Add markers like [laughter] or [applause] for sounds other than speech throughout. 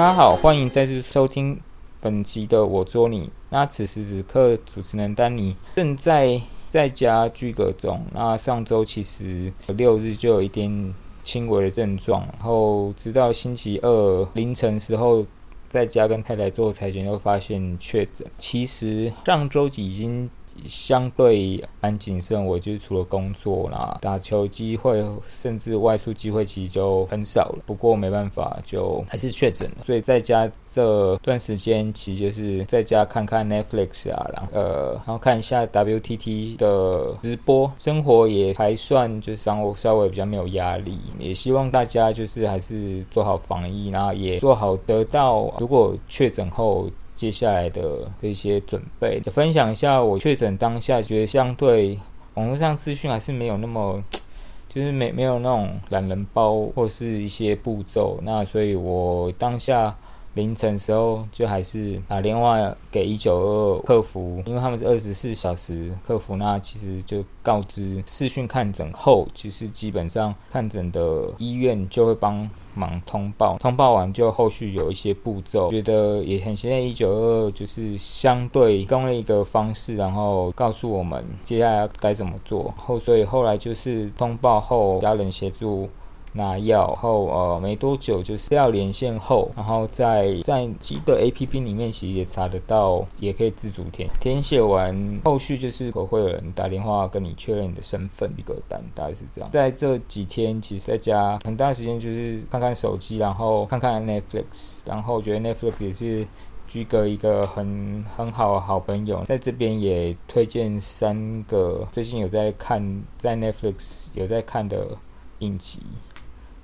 大家好，欢迎再次收听本集的我捉你。那此时此刻，主持人丹尼正在在家居隔中。那上周其实六日就有一点轻微的症状，然后直到星期二凌晨时候，在家跟太太做裁剪，又发现确诊。其实上周几已经。相对蛮谨慎，我就是除了工作啦、打球机会，甚至外出机会，其实就很少了。不过没办法，就还是确诊了。所以在家这段时间，其实就是在家看看 Netflix 啊，然后呃，然后看一下 WTT 的直播，生活也还算就是稍稍微比较没有压力。也希望大家就是还是做好防疫，然后也做好得到如果确诊后。接下来的这些准备，分享一下我确诊当下，觉得相对网络上资讯还是没有那么，[tsk] 就是没没有那种懒人包或是一些步骤，那所以我当下。凌晨时候就还是打电话给一九二客服，因为他们是二十四小时客服，那其实就告知视讯看诊后，其实基本上看诊的医院就会帮忙通报，通报完就后续有一些步骤，觉得也很谢谢一九二，就是相对供了一个方式，然后告诉我们接下来该怎么做，后所以后来就是通报后家人协助。拿药后，呃，没多久就是要连线后，然后在在机的 A P P 里面其实也查得到，也可以自主填填写完，后续就是会有人打电话跟你确认你的身份一个单，大概是这样。在这几天，其实在家很大时间就是看看手机，然后看看 Netflix，然后觉得 Netflix 也是居哥一个很很好的好朋友，在这边也推荐三个最近有在看在 Netflix 有在看的影集。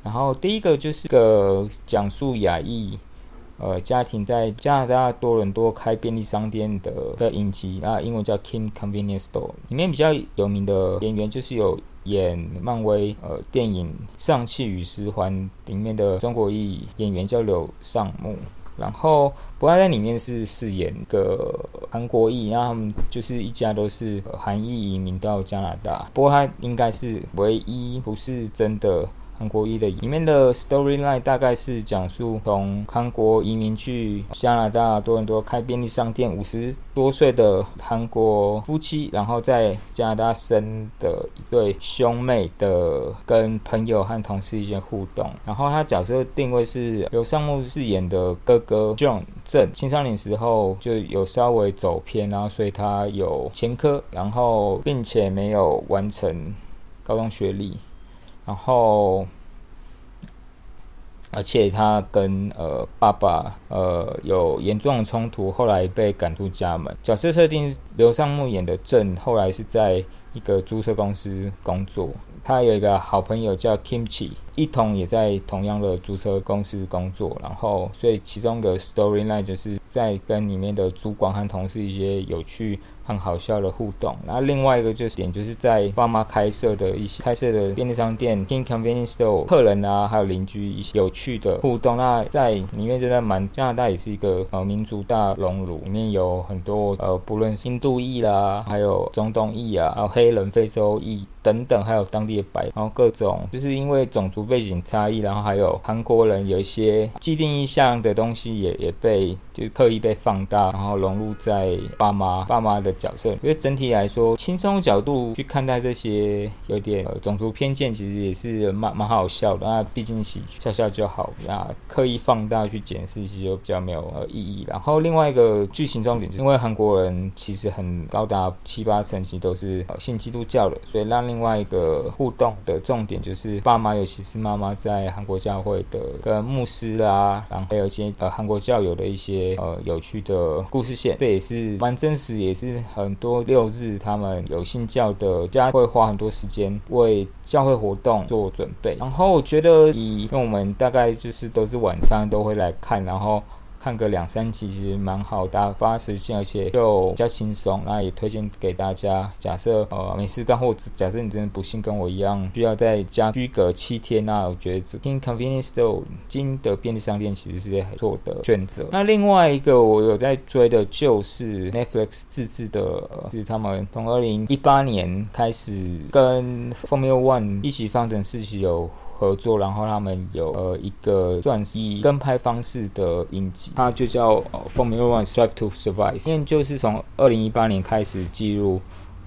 然后第一个就是个讲述亚裔呃家庭在加拿大多伦多开便利商店的的影集啊，英文叫 Kim Convenience Store。里面比较有名的演员就是有演漫威呃电影《上汽与十环》里面的中国裔演员叫柳尚木，然后不过在里面是饰演个韩国裔，然后他们就是一家都是韩裔移民到加拿大，不过他应该是唯一不是真的。韩国裔的里面的 storyline 大概是讲述从韩国移民去加拿大多伦多开便利商店，五十多岁的韩国夫妻，然后在加拿大生的一对兄妹的跟朋友和同事一些互动。然后他角色定位是刘尚木饰演的哥哥 John 正，青少年时候就有稍微走偏，然后所以他有前科，然后并且没有完成高中学历。然后，而且他跟呃爸爸呃有严重的冲突，后来被赶出家门。角色设定刘尚木演的正，后来是在一个租车公司工作。他有一个好朋友叫 Kimchi，一同也在同样的租车公司工作。然后，所以其中的 storyline 就是在跟里面的主管和同事一些有趣。很好笑的互动，那另外一个就是点，就是在爸妈开设的一些开设的便利商店 King Convenience Store，客人啊，还有邻居一些有趣的互动。那在里面真的蛮加拿大也是一个呃民族大熔炉，里面有很多呃不论印度裔啦，还有中东裔啊，还有黑人、非洲裔等等，还有当地的白，然后各种就是因为种族背景差异，然后还有韩国人有一些既定印象的东西也也被就刻意被放大，然后融入在爸妈爸妈的。角色，因为整体来说，轻松角度去看待这些有点种族偏见，其实也是蛮蛮好笑的。那毕竟喜剧，笑笑就好。那刻意放大去检视，其实就比较没有呃意义。然后另外一个剧情重点，因为韩国人其实很高达七八成其实都是信基督教的，所以让另外一个互动的重点就是爸妈，尤其是妈妈在韩国教会的跟牧师啊，然后还有一些呃韩国教友的一些呃有趣的故事线，这也是蛮真实，也是。很多六日，他们有信教的家会花很多时间为教会活动做准备。然后我觉得，以因为我们大概就是都是晚上都会来看，然后。看个两三集其实蛮好，打发时间，而且又比较轻松。那也推荐给大家。假设呃没事干，或假设你真的不幸跟我一样需要在家居隔七天，那我觉得 King Convenience Store 金的便利商店其实是很不错的选择。那另外一个我有在追的就是 Netflix 自制的，是他们从二零一八年开始跟 Formula One 一起发展事情有。合作，然后他们有呃一个算是跟拍方式的影集，它就叫 Formula One Strive to Survive，因为就是从二零一八年开始记录。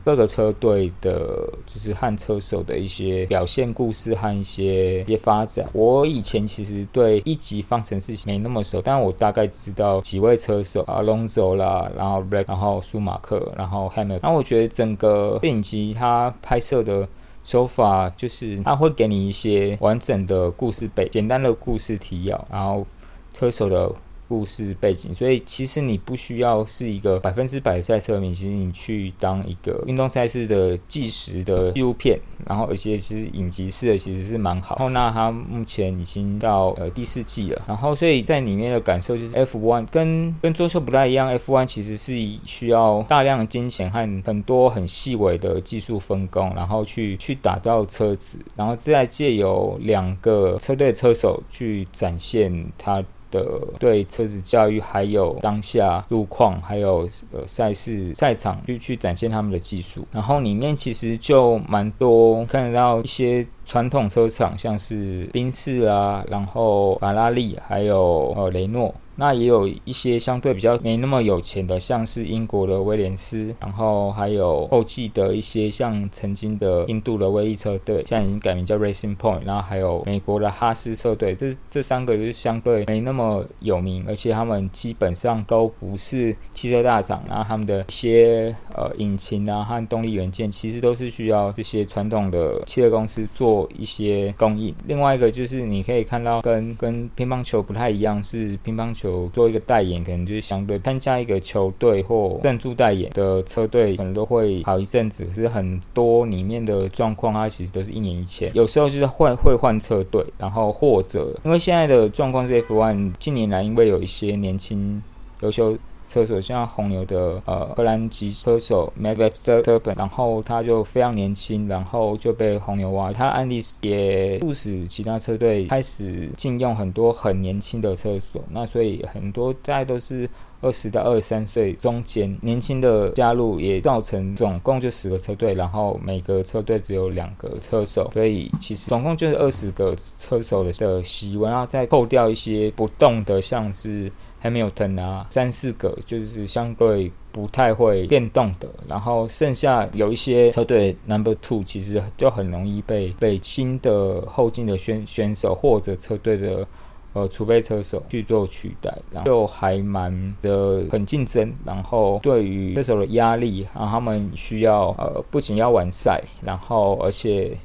各个车队的，就是和车手的一些表现故事和一些一些发展。我以前其实对一级方程式没那么熟，但我大概知道几位车手啊，Lonzo 啦，然后 Red，然后舒马克，然后 Hamilton。然后我觉得整个电影集它拍摄的手法，就是他会给你一些完整的故事背，简单的故事提要，然后车手的。故事背景，所以其实你不需要是一个百分之百赛车迷，其实你去当一个运动赛事的计时的纪录片，然后而且其实影集式的其实是蛮好。然后那它目前已经到呃第四季了，然后所以在里面的感受就是 F1 跟跟桌球不太一样，F1 其实是需要大量的金钱和很多很细微的技术分工，然后去去打造车子，然后再借由两个车队车手去展现他。的对车子教育，还有当下路况，还有呃赛事赛场去去展现他们的技术。然后里面其实就蛮多看得到一些传统车厂，像是宾士啊，然后法拉利，还有呃雷诺。那也有一些相对比较没那么有钱的，像是英国的威廉斯，然后还有后继的一些像曾经的印度的威利车队，现在已经改名叫 Racing Point，然后还有美国的哈斯车队，这这三个就是相对没那么有名，而且他们基本上都不是汽车大厂，然后他们的一些呃引擎啊和动力元件，其实都是需要这些传统的汽车公司做一些供应。另外一个就是你可以看到跟跟乒乓球不太一样，是乒乓球。做一个代言，可能就是相对参加一个球队或赞助代言的车队，可能都会好一阵子。可是很多里面的状况，它其实都是一年一签，有时候就是换会换车队，然后或者因为现在的状况是 F1 近年来因为有一些年轻优秀。车手像红牛的呃荷兰籍车手 Max Verstappen，然后他就非常年轻，然后就被红牛挖。他的案例也促使其他车队开始禁用很多很年轻的车手。那所以很多大概都是二十到二十三岁中间年轻的加入，也造成总共就十个车队，然后每个车队只有两个车手，所以其实总共就是二十个车手的的席位，然后再扣掉一些不动的，像是。Hamilton 啊，三四个就是相对不太会变动的，然后剩下有一些车队 Number Two 其实就很容易被被新的后进的选选手或者车队的呃储备车手去做取代，然后就还蛮的很竞争，然后对于车手的压力，然后他们需要呃不仅要完赛，然后而且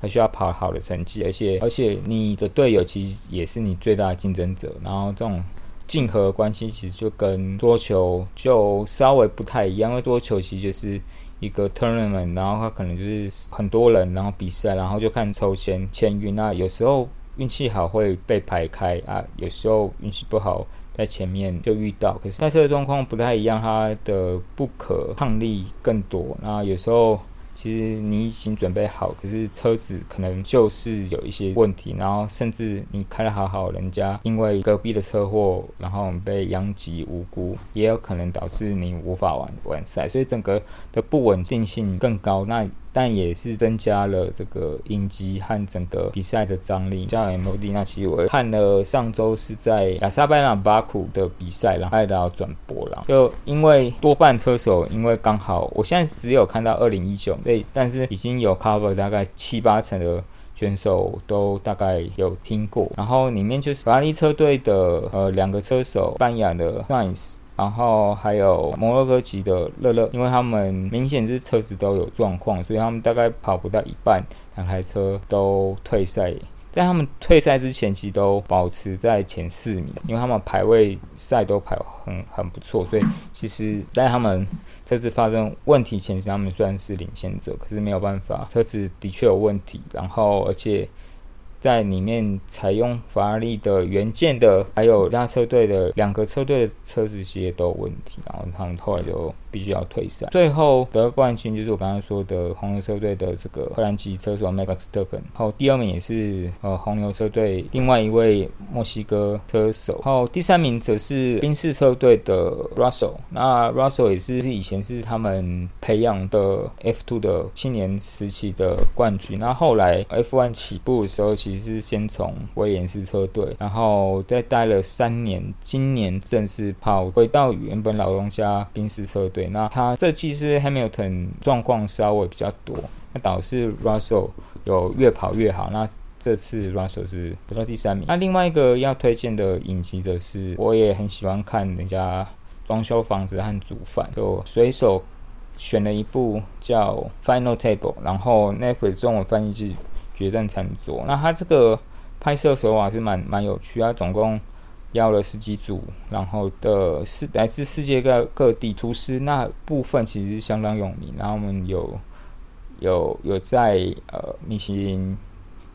还需要跑好的成绩，而且而且你的队友其实也是你最大的竞争者，然后这种。竞合关系其实就跟桌球就稍微不太一样，因为桌球其实就是一个 tournament，然后它可能就是很多人，然后比赛，然后就看抽签签运。那有时候运气好会被排开啊，有时候运气不好在前面就遇到。可是赛车的状况不太一样，它的不可抗力更多。那有时候。其实你已经准备好，可是车子可能就是有一些问题，然后甚至你开的好好，人家因为隔壁的车祸，然后被殃及无辜，也有可能导致你无法完完赛，所以整个的不稳定性更高。那但也是增加了这个应激和整个比赛的张力。加 MOD 那期我看了上周是在亚塞拜然巴库的比赛，然后还要转播了。就因为多半车手，因为刚好我现在只有看到二零一九，对，但是已经有 cover 大概七八成的选手都大概有听过。然后里面就是法拉利车队的呃两个车手，扮演的 Science。然后还有摩洛哥籍的乐乐，因为他们明显是车子都有状况，所以他们大概跑不到一半，两台车都退赛。在他们退赛之前，其实都保持在前四名，因为他们排位赛都排很很不错，所以其实，在他们车子发生问题前，他们算是领先者。可是没有办法，车子的确有问题，然后而且。在里面采用法拉利的原件的，还有拉车队的两个车队的车子其实都有问题，然后他们后来就必须要退赛。最后得冠军就是我刚刚说的红牛车队的这个荷兰籍车手 Max s t e p e n 然后第二名也是呃红牛车队另外一位墨西哥车手，然后第三名则是宾士车队的 Russell。那 Russell 也是以前是他们培养的 F2 的青年时期的冠军。那后来 F1 起步的时候，其实是先从威廉斯车队，然后再待了三年，今年正式跑回到原本老东家宾士车队。那他这期是 Hamilton 状况稍微比较多，那导致 Russell 有越跑越好。那这次 Russell 是得到第三名。那另外一个要推荐的影集则是，我也很喜欢看人家装修房子和煮饭，就随手选了一部叫《Final Table》，然后 Netflix 中文翻译是《决战餐桌》。那它这个拍摄手法是蛮蛮有趣，啊总共邀了十几组，然后的世来自世界各各地厨师，那部分其实是相当有名。然后我们有有有在呃米其林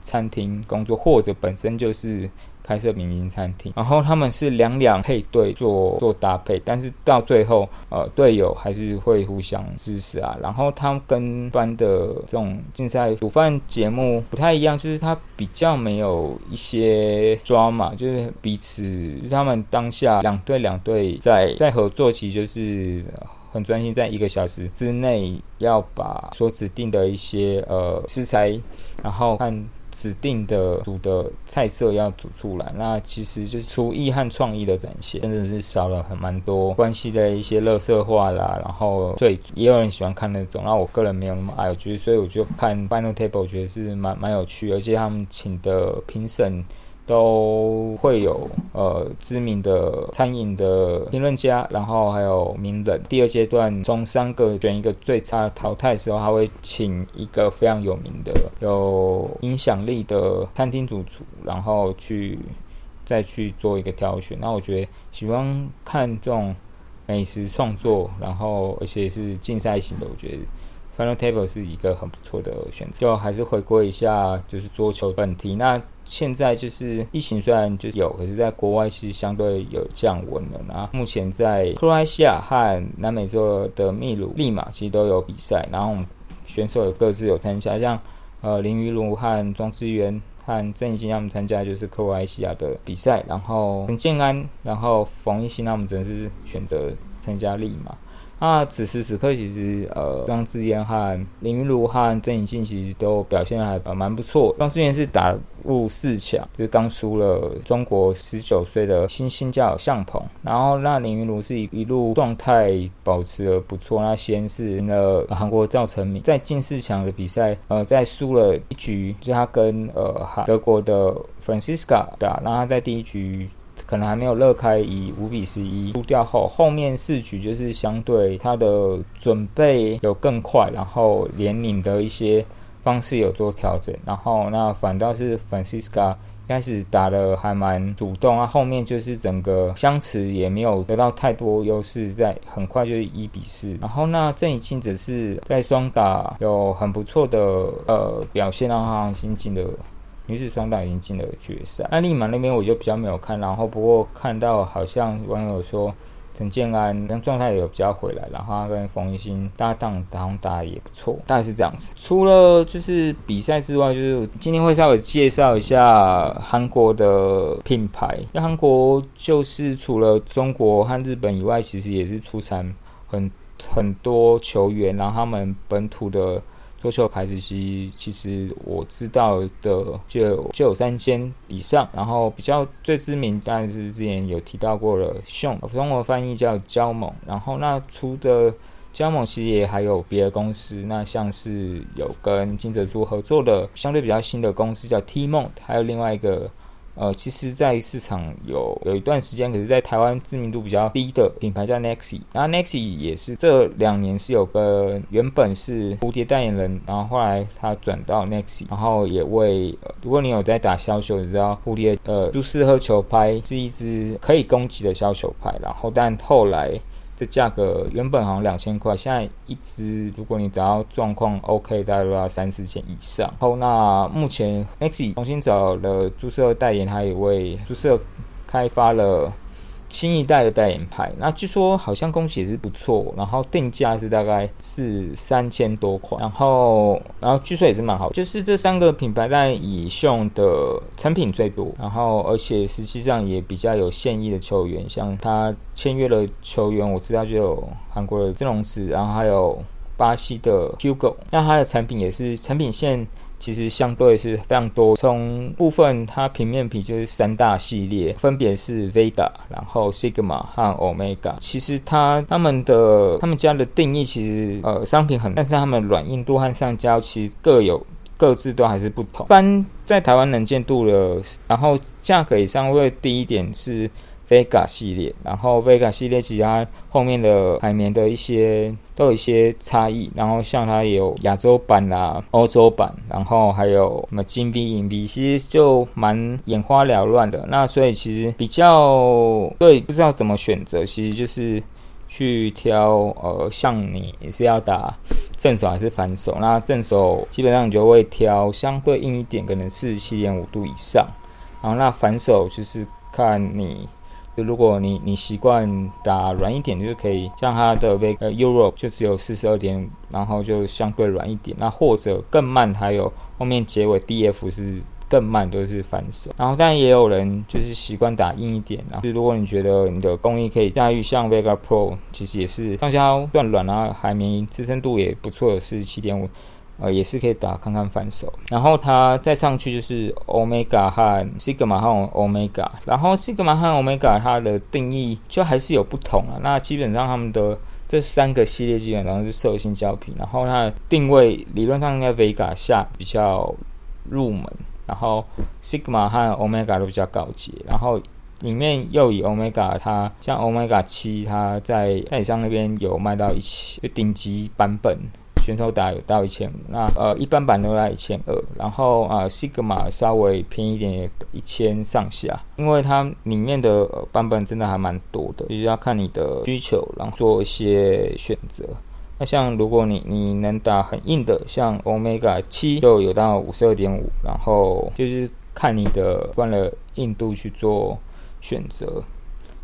餐厅工作，或者本身就是开设民营餐厅，然后他们是两两配对做做搭配，但是到最后，呃，队友还是会互相支持啊。然后他们跟班的这种竞赛煮饭节目不太一样，就是他比较没有一些抓嘛，就是彼此他们当下两队两队在在合作，其实就是很专心，在一个小时之内要把所指定的一些呃食材，然后看。指定的煮的菜色要煮出来，那其实就是厨艺和创意的展现，真的是少了很蛮多关系的一些乐色化啦。然后，所以也有人喜欢看那种，那我个人没有那么爱，我觉得，所以我就看 Final Table，我觉得是蛮蛮有趣，而且他们请的评审。都会有呃知名的餐饮的评论家，然后还有名人。第二阶段从三个选一个最差淘汰的时候，他会请一个非常有名的、有影响力的餐厅主厨，然后去再去做一个挑选。那我觉得喜欢看这种美食创作，然后而且是竞赛型的，我觉得 Final Table 是一个很不错的选择。就还是回归一下，就是桌球本题那。现在就是疫情虽然就有，可是在国外其实相对有降温了。然后目前在克罗埃西亚和南美洲的秘鲁、利马其实都有比赛，然后选手有各自有参加，像呃林瑜儒和庄智渊和郑怡欣他们参加就是克罗埃西亚的比赛，然后陈建安，然后冯一新他们则是选择参加利马。那此时此刻，其实呃，张志燕和林云如和郑颖静其实都表现还蛮不错。张志燕是打入四强，就是刚输了中国十九岁的新星叫向鹏。然后那林云如是一一路状态保持的不错。那先是了韩国赵成敏，在进四强的比赛，呃，在输了一局，就他跟呃德国的 Francisca 打，然后他在第一局。[laughs] 可能还没有乐开，以五比十一输掉后，后面四局就是相对他的准备有更快，然后连领的一些方式有做调整，然后那反倒是 Francisca 开始打的还蛮主动啊，后面就是整个相持也没有得到太多优势，在很快就是一比四，然后那郑怡静则是在双打有很不错的呃表现，让他新进的。女子双打已经进了决赛，那立马那边我就比较没有看，然后不过看到好像网友说陈建安跟状态有比较回来，然后他跟冯一新搭档打打也不错，大概是这样子。除了就是比赛之外，就是今天会稍微介绍一下韩国的品牌。那韩国就是除了中国和日本以外，其实也是出产很很多球员，然后他们本土的。桌球牌子其实其实我知道的就就有三间以上，然后比较最知名，但是之前有提到过了，熊中文翻译叫焦猛，然后那除的焦猛其实也还有别的公司，那像是有跟金泽珠合作的相对比较新的公司叫 T 梦，还有另外一个。呃，其实，在市场有有一段时间，可是，在台湾知名度比较低的品牌叫 Nexi，然后 Nexi 也是这两年是有个原本是蝴蝶代言人，然后后来他转到 Nexi，然后也为如果你有在打消球，你知道蝴蝶呃，就适合球拍是一支可以攻击的消球拍，然后但后来。这价格原本好像两千块，现在一支如果你只要状况 OK，大概都要三四千以上。后那目前 Nexi 重新找了注射代言，他也为注射开发了新一代的代言牌。那据说好像工艺也是不错，然后定价是大概是三千多块，然后然后据说也是蛮好，就是这三个品牌在以秀的产品最多，然后而且实际上也比较有现役的球员，像他签约了球员，我知道就有韩国的郑龙子，然后还有巴西的 Hugo，那他的产品也是产品线。其实相对是非常多，从部分它平面皮就是三大系列，分别是 Vega，然后 Sigma 和 Omega。其实它他们的他们家的定义其实呃商品很，但是他们软硬度和上胶其实各有各自都还是不同。一般在台湾能见度的，然后价格也相对低一点是。Vega 系列，然后 Vega 系列其他后面的海绵的一些都有一些差异，然后像它有亚洲版啦、欧洲版，然后还有什么金币、银币其实就蛮眼花缭乱的。那所以其实比较对不知道怎么选择，其实就是去挑呃，像你也是要打正手还是反手，那正手基本上你就会挑相对硬一点，可能四十七点五度以上，然后那反手就是看你。如果你你习惯打软一点，你就可以像它的 V 呃 Europe 就只有四十二点，然后就相对软一点。那或者更慢，还有后面结尾 DF 是更慢，都是反手。然后但也有人就是习惯打硬一点。然后如果你觉得你的工艺可以驾驭像 Vega Pro，其实也是上胶断软啊，海绵支撑度也不错，是七点五。呃，也是可以打看看反手，然后它再上去就是 Omega 和 Sigma 和 Omega，然后 Sigma 和 Omega 它的定义就还是有不同啊。那基本上他们的这三个系列基本上是射性胶皮，然后它的定位理论上应该 Vega 下比较入门，然后 Sigma 和 Omega 都比较高级，然后里面又以 Omega 它像 Omega 七，它在代理商那边有卖到一起顶级版本。拳头打有到一千五，那呃一般版都在一千二，然后啊西格玛稍微偏一点，一千上下，因为它里面的版本真的还蛮多的，就是要看你的需求，然后做一些选择。那像如果你你能打很硬的，像 Omega 七就有到五十二点五，然后就是看你的惯了硬度去做选择。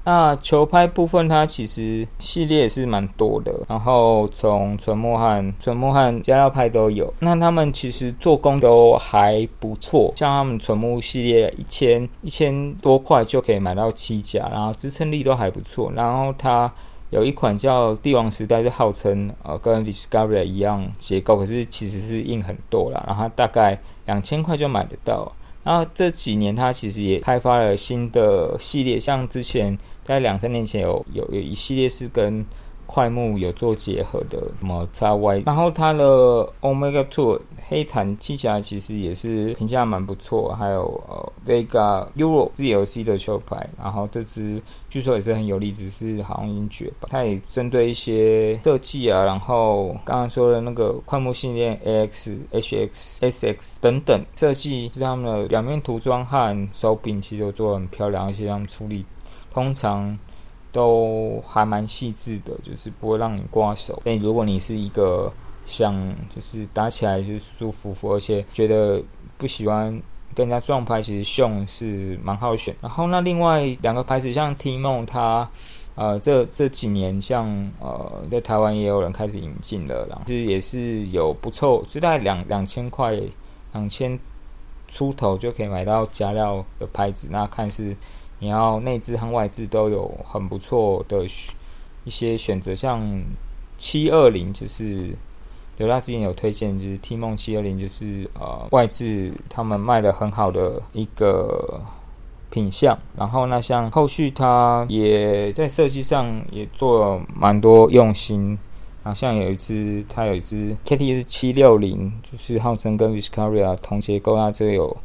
那球拍部分，它其实系列也是蛮多的，然后从纯木和纯木和加料拍都有。那他们其实做工都还不错，像他们纯木系列一千一千多块就可以买到七架，然后支撑力都还不错。然后它有一款叫帝王时代，是号称呃跟 Discovery 一样结构，可是其实是硬很多了。然后大概两千块就买得到。然后这几年它其实也开发了新的系列，像之前。在两三年前有有有一系列是跟快木有做结合的，什么 X Y，然后它的 Omega Two 黑檀听起来其实也是评价蛮不错，还有呃 Vega Euro ZLC 的球拍，然后这支据说也是很有力，只是好像已经绝版。它也针对一些设计啊，然后刚刚说的那个快木系列 AX、HX、SX 等等设计，是他们的表面涂装和手柄其实都做的很漂亮，而且他们处理。通常都还蛮细致的，就是不会让你刮手。所以如果你是一个想就是打起来就是舒服服，而且觉得不喜欢跟人家撞拍，其实熊是蛮好选。然后那另外两个牌子像 T 梦，它呃这这几年像呃在台湾也有人开始引进了，然后其实也是有不错，就大概两两千块两千出头就可以买到加料的牌子，那看是。你要内置和外置都有很不错的一些选择，像七二零就是刘大之前有推荐，就是 T 梦七二零就是呃外置他们卖的很好的一个品相。然后那像后续它也在设计上也做了蛮多用心，好像有一只它有一只 KT 是七六零，就是号称跟 Viscaria 同结构，那这有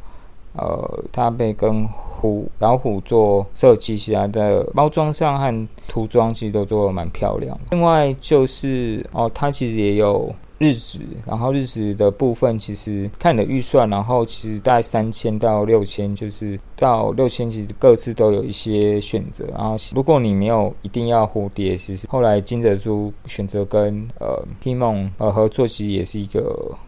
呃它被跟虎老虎做设计，其他的包装上和涂装其实都做的蛮漂亮。另外就是哦，它其实也有日子，然后日子的部分其实看你的预算，然后其实大概三千到六千，就是到六千其实各自都有一些选择。然后如果你没有一定要蝴蝶，其实后来金泽珠选择跟呃 P 梦呃合作，其实也是一个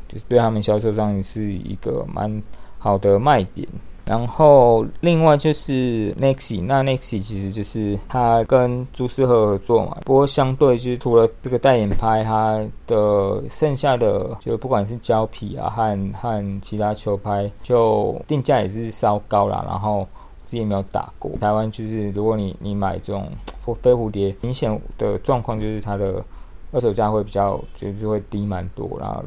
就是对他们销售上也是一个蛮好的卖点。然后另外就是 Nexi，那 Nexi 其实就是他跟朱世赫合作嘛。不过相对就是除了这个代言拍，他的剩下的就不管是胶皮啊和和其他球拍，就定价也是稍高啦。然后自己没有打过，台湾就是如果你你买这种 [tsk] 飞蝴蝶，明显的状况就是它的二手价会比较就是会低蛮多，然后。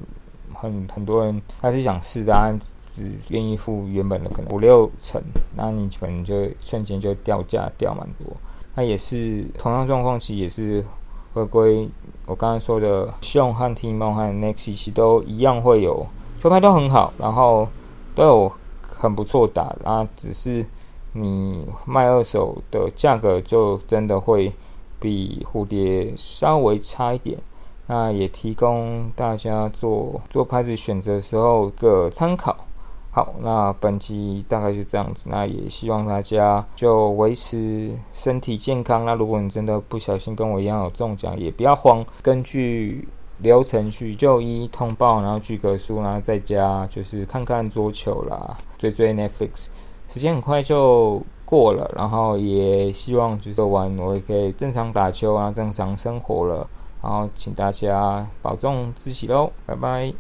很很多人他是想试，但只愿意付原本的可能五六成，那你可能就瞬间就掉价掉蛮多。那也是同样状况，其实也是回归我刚才说的，秀和 T 梦和 Nexi 都一样会有球拍都很好，然后都有很不错打，啊，只是你卖二手的价格就真的会比蝴蝶稍微差一点。那也提供大家做做拍子选择时候个参考。好，那本期大概就这样子。那也希望大家就维持身体健康。那如果你真的不小心跟我一样有中奖，也不要慌，根据流程去就医通报，然后去个书，然后在家就是看看桌球啦，追追 Netflix。时间很快就过了，然后也希望就是做完我也可以正常打球啊，正常生活了。然后，请大家保重自己喽，拜拜。